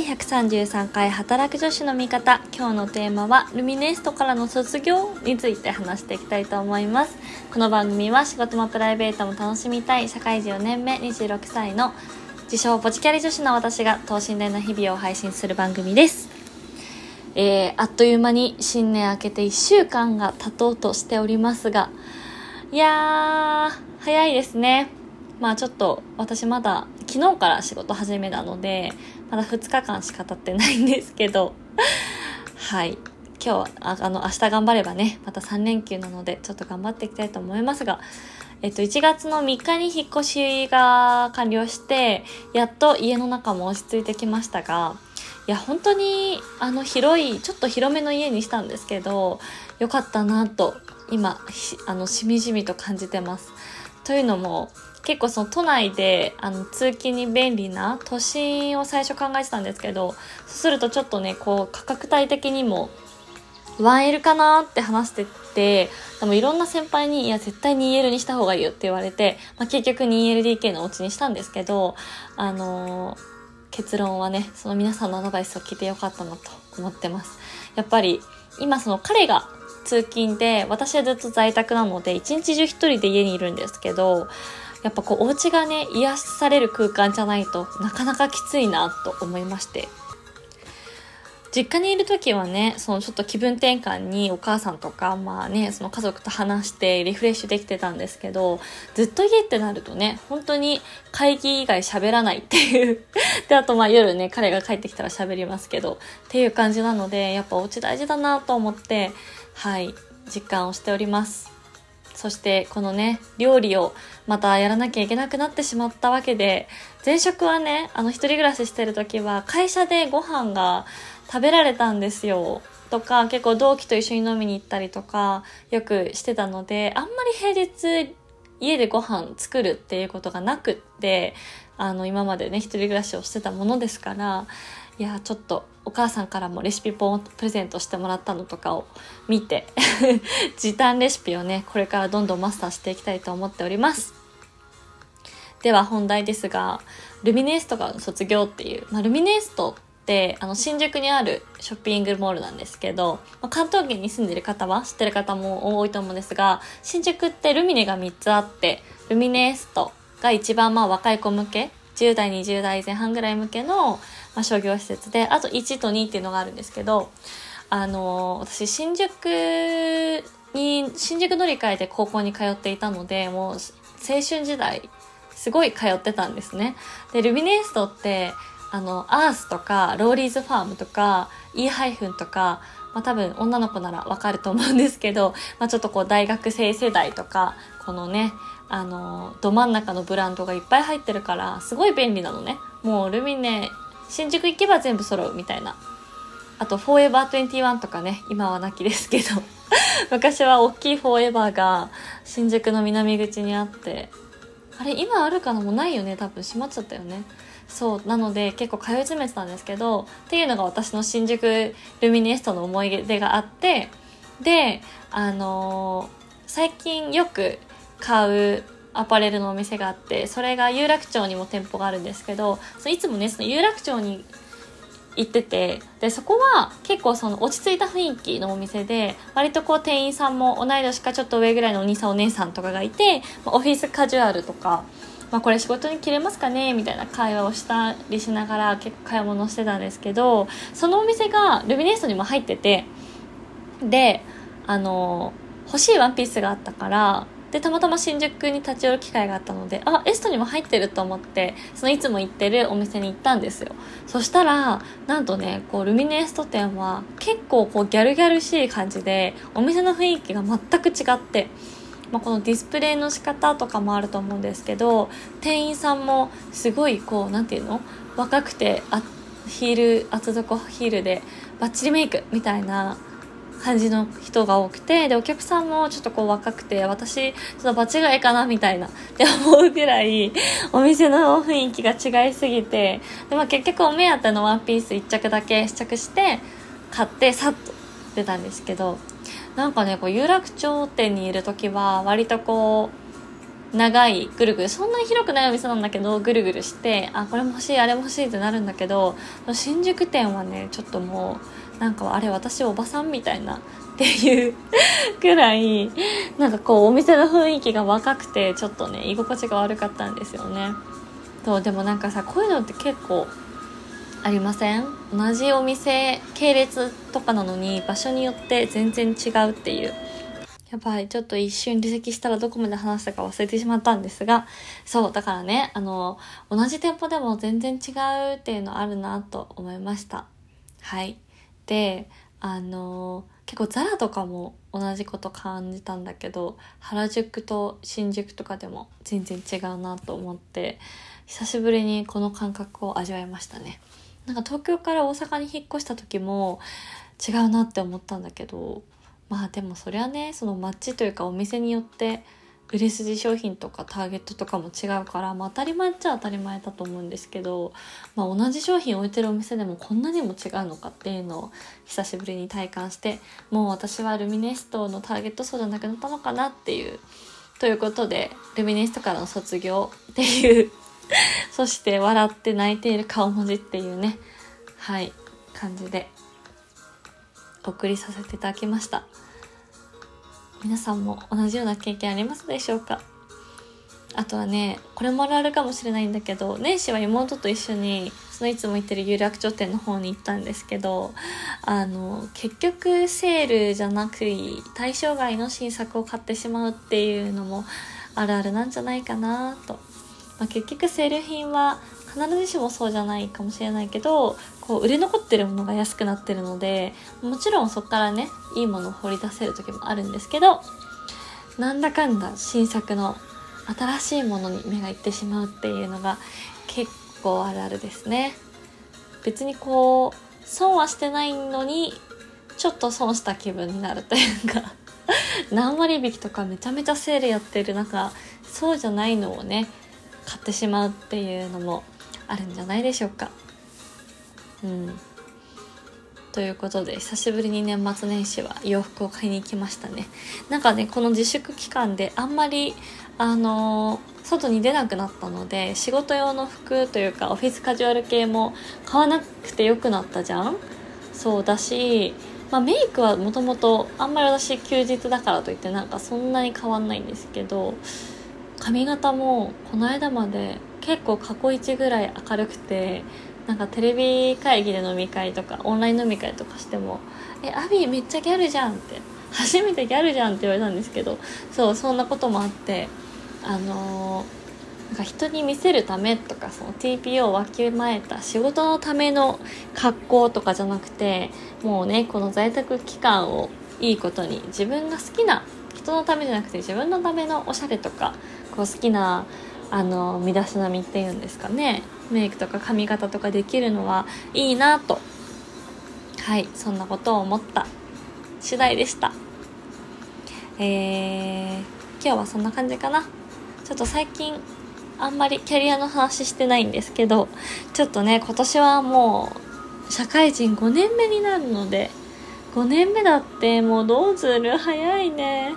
第133回働く女子の味方。今日のテーマはルミネストからの卒業について話していきたいと思います。この番組は仕事もプライベートも楽しみたい社会人4年目26歳の自称ポチキャリ女子の私が等身大の日々を配信する番組です。えー、あっという間に新年明けて1週間が経とうとしておりますがいやー早いですね。まあちょっと私まだ昨日から仕事始めなのでまだ2日間しか経ってないんですけど。はい。今日ああの明日頑張ればねまた3連休なのでちょっと頑張っていきたいと思いますが。えっと、1月の3日に引っ越しが完了してやっと家の中も落ち着いてきましたがいや本当にあの広いちょっと広めの家にしたんですけどよかったなと今あのしみじみと感じてます。というのも結構その都内であの通勤に便利な都心を最初考えてたんですけどそうするとちょっとねこう価格帯的にも 1L かなって話しててでもいろんな先輩に「いや絶対 2L にした方がいいよ」って言われて、まあ、結局 2LDK のお家にしたんですけどあのー、結論はねその皆さんのアドバイスを聞いてよかったなと思ってます。やっぱり今その彼が通勤で私はずっと在宅なので一日中一人で家にいるんですけどやっぱこうお家がね癒される空間じゃないとなかなかきついなと思いまして。実家にいる時はねそのちょっと気分転換にお母さんとかまあねその家族と話してリフレッシュできてたんですけどずっと家ってなるとね本当に会議以外喋らないっていう であとまあ夜ね彼が帰ってきたら喋りますけどっていう感じなのでやっぱお家大事だなと思ってはい実感をしております。そしてこのね料理をまたやらなきゃいけなくなってしまったわけで前職はねあの一人暮らししてる時は会社でご飯が食べられたんですよ。とか結構同期と一緒に飲みに行ったりとかよくしてたのであんまり平日家でご飯作るっていうことがなくってあの今までね一人暮らしをしてたものですからいやちょっとお母さんからもレシピ本をプレゼントしてもらったのとかを見て 時短レシピをねこれからどんどんマスターしていきたいと思っております。では本題ですがルミネーストが卒業っていう、まあ、ルミネーストってあの新宿にあるショッピングモールなんですけど、まあ、関東圏に住んでる方は知ってる方も多いと思うんですが新宿ってルミネが3つあってルミネーストが一番まあ若い子向け10代20代前半ぐらい向けの、まあ、商業施設であと1と2っていうのがあるんですけどあの私新宿に新宿乗り換えで高校に通っていたのでもう青春時代すごい通ってたんですね。でルミネーストってあのアースとかローリーズファームとか E ハイフンとかまあ、多分女の子ならわかると思うんですけど、まあ、ちょっとこう大学生世代とかこのねあのど真ん中のブランドがいっぱい入ってるからすごい便利なのね。もうルミネ新宿行けば全部揃うみたいな。あとフォーエバー21とかね今はなきですけど。昔は大きいフォーエバーが新宿の南口にあって。あれ今あるかなもうないよね多分。閉まっちゃったよね。そうなので結構通い詰めてたんですけどっていうのが私の新宿ルミネストの思い出があって。であのー、最近よく買うアパレルのお店があってそれが有楽町にも店舗があるんですけどそいつもねその有楽町に行っててでそこは結構その落ち着いた雰囲気のお店で割とこう店員さんも同い年かちょっと上ぐらいのお兄さんお姉さんとかがいてオフィスカジュアルとか、まあ、これ仕事に着れますかねみたいな会話をしたりしながら結構買い物してたんですけどそのお店がルミネストにも入っててであの欲しいワンピースがあったからでたまたま新宿に立ち寄る機会があったのであエストにも入ってると思ってそのいつも行ってるお店に行ったんですよ。そしたらなんとねこうルミネエスト店は結構こうギャルギャルしい感じでお店の雰囲気が全く違ってまあ、このディスプレイの仕方とかもあると思うんですけど店員さんもすごいこう何て言うの？若くてあヒール厚底ヒールでバッチリメイクみたいな感じの人が多くてでお客さんもちょっとこう若くて私ちょっと場違いかなみたいな って思うぐらいお店の雰囲気が違いすぎてで、まあ、結局お目当てのワンピース1着だけ試着して買ってさっと出たんですけどなんかねこう有楽町店にいる時は割とこう長いぐるぐるそんなに広くないお店なんだけどぐるぐるしてあこれも欲しいあれも欲しいってなるんだけど新宿店はねちょっともうなんかあれ私おばさんみたいなっていう ぐらいなんかこうお店の雰囲気が若くてちょっとね居心地が悪かったんですよね。そうでもなんかさこういうのって結構ありません？同じお店系列とかなのに場所によって全然違うっていう。やばい。ちょっと一瞬離席したらどこまで話したか忘れてしまったんですが、そう、だからね、あの、同じ店舗でも全然違うっていうのあるなと思いました。はい。で、あの、結構ザラとかも同じこと感じたんだけど、原宿と新宿とかでも全然違うなと思って、久しぶりにこの感覚を味わいましたね。なんか東京から大阪に引っ越した時も違うなって思ったんだけど、まあでもそりゃねその街というかお店によって売れ筋商品とかターゲットとかも違うから、まあ、当たり前っちゃ当たり前だと思うんですけど、まあ、同じ商品置いてるお店でもこんなにも違うのかっていうのを久しぶりに体感してもう私はルミネストのターゲット層じゃなくなったのかなっていうということでルミネストからの卒業っていう そして笑って泣いている顔文字っていうねはい感じで。送りさせていただきました。皆さんも同じような経験ありますでしょうか？あとはねこれもあるあるかもしれないんだけど年始は妹と一緒にそのいつも行ってる有楽町店の方に行ったんですけどあの結局セールじゃなく対象外の新作を買ってしまうっていうのもあるあるなんじゃないかなと、まあ、結局セール品は必ずしもそうじゃないかもしれないけどこう売れ残ってるものが安くなってるのでもちろんそこからねいいものを掘り出せる時もあるんですけどなんだかんだ新作の新しいものに目がいってしまうっていうのが結構あるあるですね。別にこう損はしてないのにちょっと損した気分になるというか 何割引きとかめちゃめちゃセールやってる中そうじゃないのをね買ってしまうっていうのもあるんじゃないでしょうか。うん。ということで久しぶりに年末年始は洋服を買いに行きましたねなんかねこの自粛期間であんまりあのー、外に出なくなったので仕事用の服というかオフィスカジュアル系も買わなくてよくなったじゃんそうだし、まあ、メイクはもともとあんまり私休日だからといってなんかそんなに変わんないんですけど髪型もこの間まで結構過去一ぐらい明るくてなんかテレビ会議で飲み会とかオンライン飲み会とかしても「えアビーめっちゃギャルじゃん」って「初めてギャルじゃん」って言われたんですけどそうそんなこともあってあのー、なんか人に見せるためとかその TPO をわきまえた仕事のための格好とかじゃなくてもうねこの在宅期間をいいことに自分が好きな人のためじゃなくて自分のためのおしゃれとかこう好きなあの身だしなみっていうんですかね。メイクとか髪型とかできるのはいいなと。はいそんなことを思った次第でした。えー、今日はそんな感じかな。ちょっと最近あんまりキャリアの話してないんですけどちょっとね今年はもう社会人5年目になるので5年目だってもうどうする？早いね。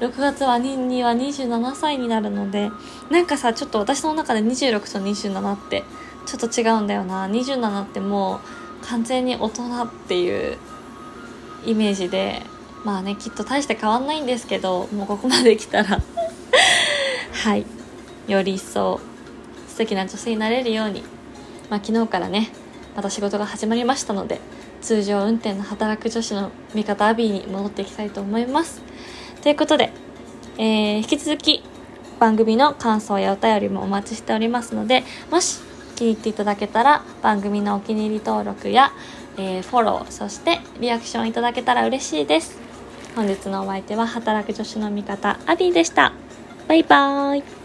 6月はには27歳になるのでなんかさちょっと私の中で26と27ってちょっと違うんだよな。27ってもう完全に大人っていうイメージでまあねきっと大して変わんないんですけどもうここまで来たら。はい。より一層素敵な女性になれるように。まあ昨日からねまた仕事が始まりましたので通常運転の働く女子の味方アビーに戻っていきたいと思います。ということで、えー、引き続き番組の感想やお便りもお待ちしておりますので、もし気に入っていただけたら番組のお気に入り登録や、えー、フォロー、そしてリアクションいただけたら嬉しいです。本日のお相手は働く女子の味方、アビーでした。バイバーイ。